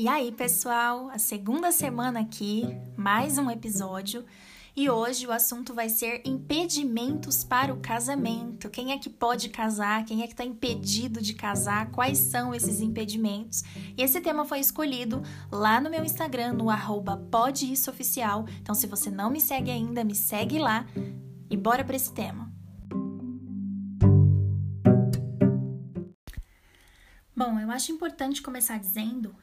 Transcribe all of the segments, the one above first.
E aí, pessoal, a segunda semana aqui, mais um episódio. E hoje o assunto vai ser impedimentos para o casamento. Quem é que pode casar? Quem é que está impedido de casar? Quais são esses impedimentos? E esse tema foi escolhido lá no meu Instagram, no arroba Oficial. Então, se você não me segue ainda, me segue lá e bora para esse tema. Bom, eu acho importante começar dizendo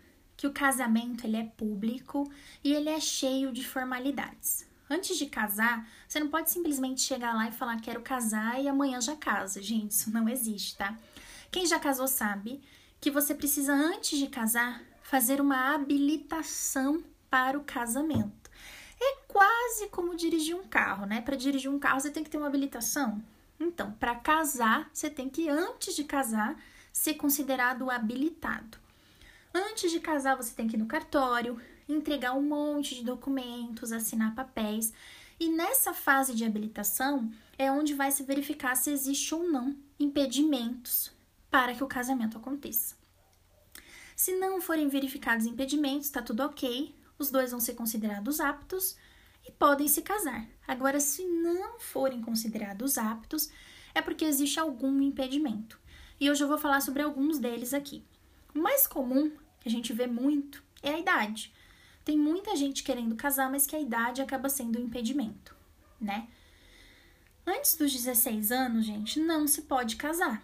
que o casamento ele é público e ele é cheio de formalidades. Antes de casar, você não pode simplesmente chegar lá e falar quero casar e amanhã já casa. Gente, isso não existe, tá? Quem já casou sabe que você precisa antes de casar fazer uma habilitação para o casamento. É quase como dirigir um carro, né? Para dirigir um carro você tem que ter uma habilitação. Então, para casar, você tem que antes de casar ser considerado habilitado. Antes de casar, você tem que ir no cartório, entregar um monte de documentos, assinar papéis. E nessa fase de habilitação é onde vai se verificar se existe ou não impedimentos para que o casamento aconteça. Se não forem verificados impedimentos, está tudo ok, os dois vão ser considerados aptos e podem se casar. Agora, se não forem considerados aptos, é porque existe algum impedimento. E hoje eu vou falar sobre alguns deles aqui. O mais comum que a gente vê muito é a idade. Tem muita gente querendo casar, mas que a idade acaba sendo um impedimento, né? Antes dos 16 anos, gente, não se pode casar.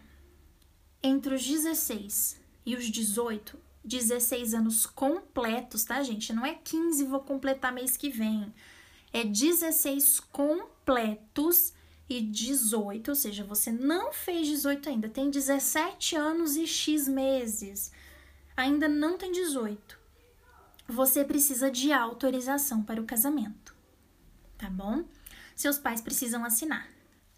Entre os 16 e os 18, 16 anos completos, tá, gente? Não é 15, vou completar mês que vem. É 16 completos e 18, ou seja, você não fez 18 ainda, tem 17 anos e X meses ainda não tem 18, você precisa de autorização para o casamento, tá bom? Seus pais precisam assinar.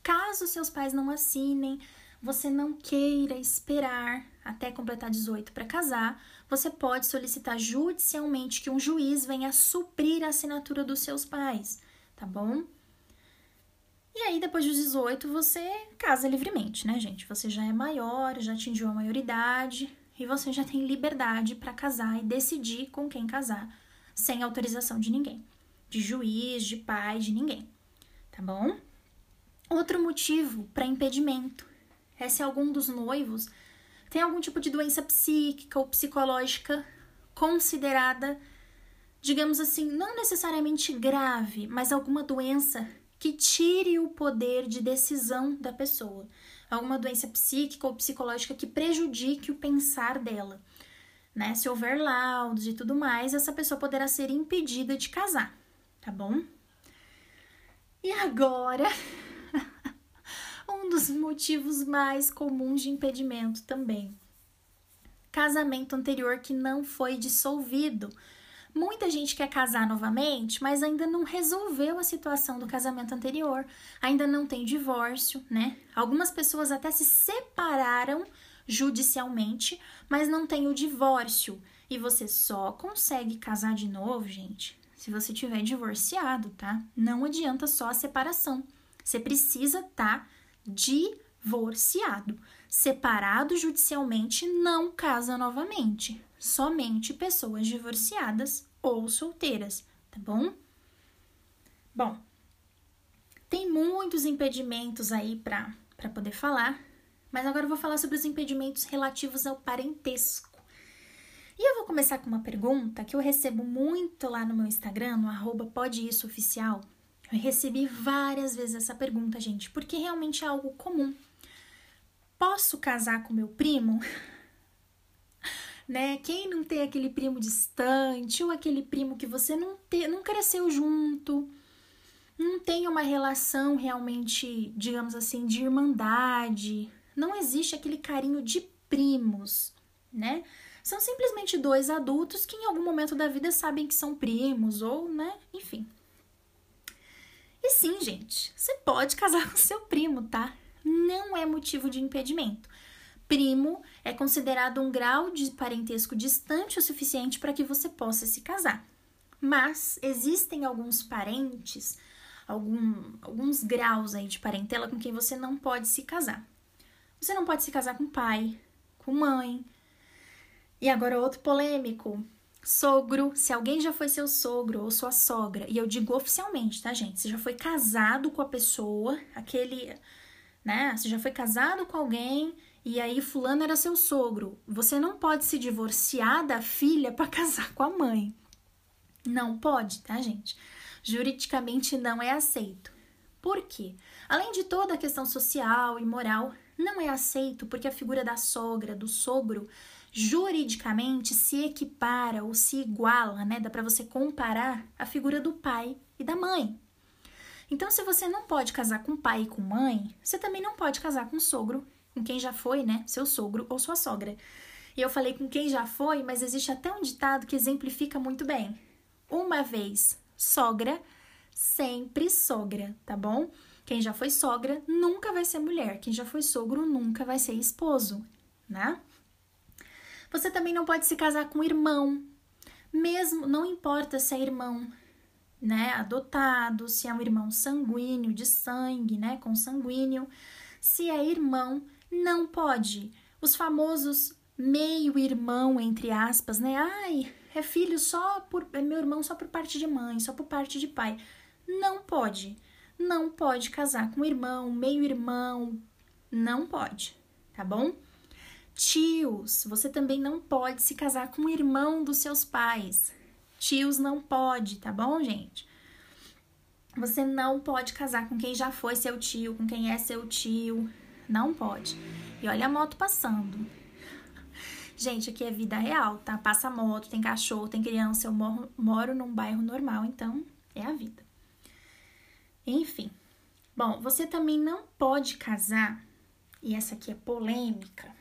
Caso seus pais não assinem, você não queira esperar até completar 18 para casar, você pode solicitar judicialmente que um juiz venha suprir a assinatura dos seus pais, tá bom? E aí, depois dos 18, você casa livremente, né, gente? Você já é maior, já atingiu a maioridade, e você já tem liberdade para casar e decidir com quem casar, sem autorização de ninguém, de juiz, de pai, de ninguém, tá bom? Outro motivo para impedimento. É se algum dos noivos. Tem algum tipo de doença psíquica ou psicológica considerada, digamos assim, não necessariamente grave, mas alguma doença que tire o poder de decisão da pessoa alguma doença psíquica ou psicológica que prejudique o pensar dela. Né? Se houver laudos e tudo mais, essa pessoa poderá ser impedida de casar, tá bom? E agora, um dos motivos mais comuns de impedimento também. Casamento anterior que não foi dissolvido Muita gente quer casar novamente, mas ainda não resolveu a situação do casamento anterior, ainda não tem divórcio, né? Algumas pessoas até se separaram judicialmente, mas não tem o divórcio. E você só consegue casar de novo, gente, se você tiver divorciado, tá? Não adianta só a separação. Você precisa estar tá divorciado. Separado judicialmente não casa novamente somente pessoas divorciadas ou solteiras, tá bom? Bom, tem muitos impedimentos aí para poder falar, mas agora eu vou falar sobre os impedimentos relativos ao parentesco. E eu vou começar com uma pergunta que eu recebo muito lá no meu Instagram, no arroba. Eu recebi várias vezes essa pergunta, gente, porque realmente é algo comum. Posso casar com meu primo? né? Quem não tem aquele primo distante ou aquele primo que você não, te, não cresceu junto, não tem uma relação realmente, digamos assim, de irmandade, não existe aquele carinho de primos, né? São simplesmente dois adultos que em algum momento da vida sabem que são primos ou, né, enfim. E sim, gente, você pode casar com seu primo, tá? Não é motivo de impedimento primo é considerado um grau de parentesco distante o suficiente para que você possa se casar. Mas existem alguns parentes, algum, alguns graus aí de parentela com quem você não pode se casar. Você não pode se casar com pai, com mãe. E agora outro polêmico. Sogro, se alguém já foi seu sogro ou sua sogra, e eu digo oficialmente, tá, gente? Você já foi casado com a pessoa, aquele, né? Você já foi casado com alguém e aí fulano era seu sogro. Você não pode se divorciar da filha para casar com a mãe. Não pode, tá, gente? Juridicamente não é aceito. Por quê? Além de toda a questão social e moral, não é aceito porque a figura da sogra, do sogro, juridicamente se equipara ou se iguala, né? Dá para você comparar a figura do pai e da mãe. Então, se você não pode casar com pai e com mãe, você também não pode casar com sogro, com quem já foi, né? Seu sogro ou sua sogra. E eu falei com quem já foi, mas existe até um ditado que exemplifica muito bem. Uma vez sogra, sempre sogra, tá bom? Quem já foi sogra nunca vai ser mulher, quem já foi sogro nunca vai ser esposo, né? Você também não pode se casar com irmão. Mesmo, não importa se é irmão, né, adotado, se é um irmão sanguíneo, de sangue, né, consanguíneo. Se é irmão, não pode. Os famosos meio-irmão, entre aspas, né? Ai, é filho só por. É meu irmão só por parte de mãe, só por parte de pai. Não pode. Não pode casar com irmão, meio-irmão. Não pode, tá bom? Tios, você também não pode se casar com o irmão dos seus pais. Tios não pode, tá bom, gente? Você não pode casar com quem já foi seu tio, com quem é seu tio. Não pode. E olha a moto passando. Gente, aqui é vida real, tá? Passa moto, tem cachorro, tem criança. Eu moro, moro num bairro normal, então é a vida. Enfim. Bom, você também não pode casar, e essa aqui é polêmica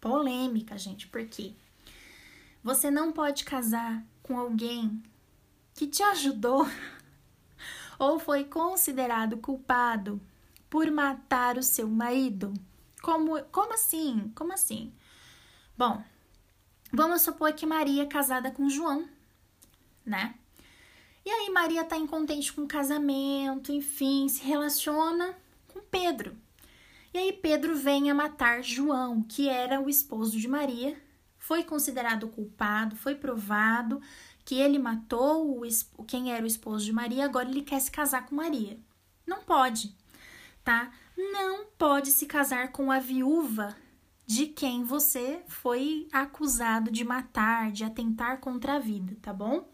polêmica, gente, porque você não pode casar com alguém que te ajudou ou foi considerado culpado por matar o seu marido. Como, como assim? Como assim? Bom, vamos supor que Maria é casada com João, né? E aí Maria tá incontente com o casamento, enfim, se relaciona com Pedro. E aí Pedro vem a matar João, que era o esposo de Maria, foi considerado culpado, foi provado que ele matou o, quem era o esposo de Maria, agora ele quer se casar com Maria. Não pode, tá? Não pode se casar com a viúva de quem você foi acusado de matar, de atentar contra a vida, tá bom?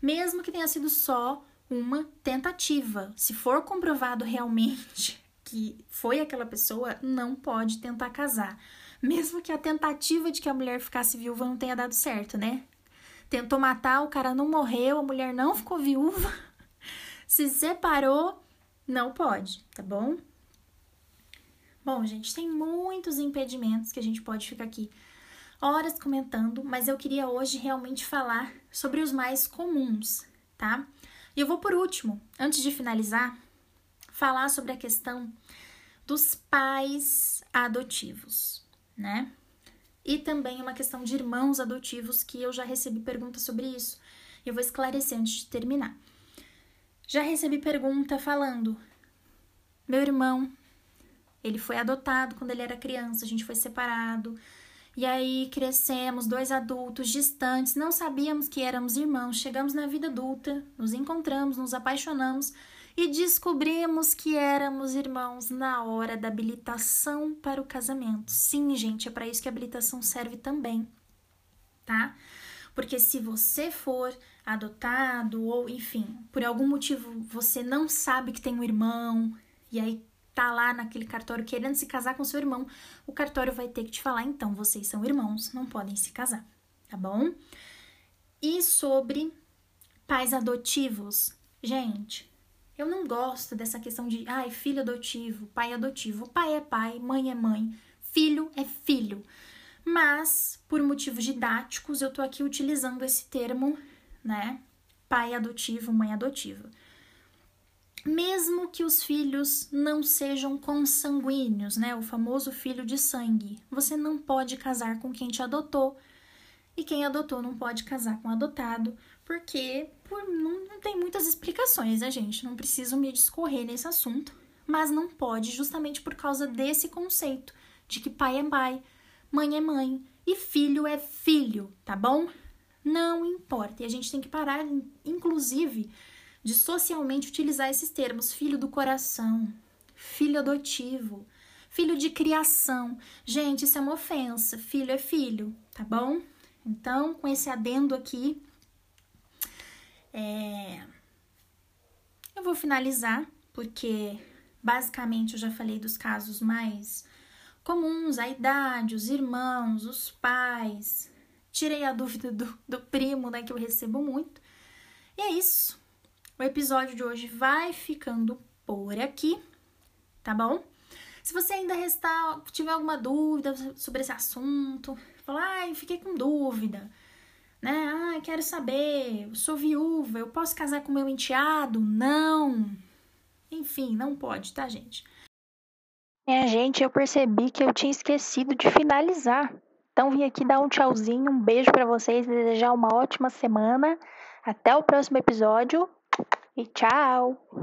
Mesmo que tenha sido só uma tentativa, se for comprovado realmente que foi aquela pessoa não pode tentar casar. Mesmo que a tentativa de que a mulher ficasse viúva não tenha dado certo, né? Tentou matar, o cara não morreu, a mulher não ficou viúva, se separou, não pode, tá bom? Bom, gente, tem muitos impedimentos que a gente pode ficar aqui horas comentando, mas eu queria hoje realmente falar sobre os mais comuns, tá? E eu vou por último, antes de finalizar, falar sobre a questão dos pais adotivos, né? E também uma questão de irmãos adotivos que eu já recebi pergunta sobre isso. Eu vou esclarecer antes de terminar. Já recebi pergunta falando: meu irmão, ele foi adotado quando ele era criança, a gente foi separado. E aí crescemos, dois adultos distantes, não sabíamos que éramos irmãos. Chegamos na vida adulta, nos encontramos, nos apaixonamos e descobrimos que éramos irmãos na hora da habilitação para o casamento. Sim, gente, é para isso que a habilitação serve também, tá? Porque se você for adotado ou, enfim, por algum motivo você não sabe que tem um irmão e aí tá lá naquele cartório querendo se casar com seu irmão, o cartório vai ter que te falar, então, vocês são irmãos, não podem se casar, tá bom? E sobre pais adotivos, gente, eu não gosto dessa questão de, ai, filho adotivo, pai adotivo. Pai é pai, mãe é mãe, filho é filho. Mas, por motivos didáticos, eu tô aqui utilizando esse termo, né? Pai adotivo, mãe adotiva. Mesmo que os filhos não sejam consanguíneos, né? O famoso filho de sangue, você não pode casar com quem te adotou. E quem adotou não pode casar com o adotado, porque por, não, não tem muitas explicações, né, gente? Não preciso me discorrer nesse assunto, mas não pode justamente por causa desse conceito de que pai é pai, mãe é mãe e filho é filho, tá bom? Não importa. E a gente tem que parar, inclusive, de socialmente utilizar esses termos: filho do coração, filho adotivo, filho de criação. Gente, isso é uma ofensa. Filho é filho, tá bom? Então, com esse adendo aqui, é... eu vou finalizar, porque basicamente eu já falei dos casos mais comuns, a idade, os irmãos, os pais. Tirei a dúvida do, do primo, né, que eu recebo muito. E é isso. O episódio de hoje vai ficando por aqui, tá bom? Se você ainda restar, tiver alguma dúvida sobre esse assunto, falar, ai, fiquei com dúvida, quero saber, sou viúva, eu posso casar com meu enteado? Não. Enfim, não pode, tá, gente? É, gente, eu percebi que eu tinha esquecido de finalizar. Então vim aqui dar um tchauzinho, um beijo para vocês, desejar uma ótima semana. Até o próximo episódio e tchau!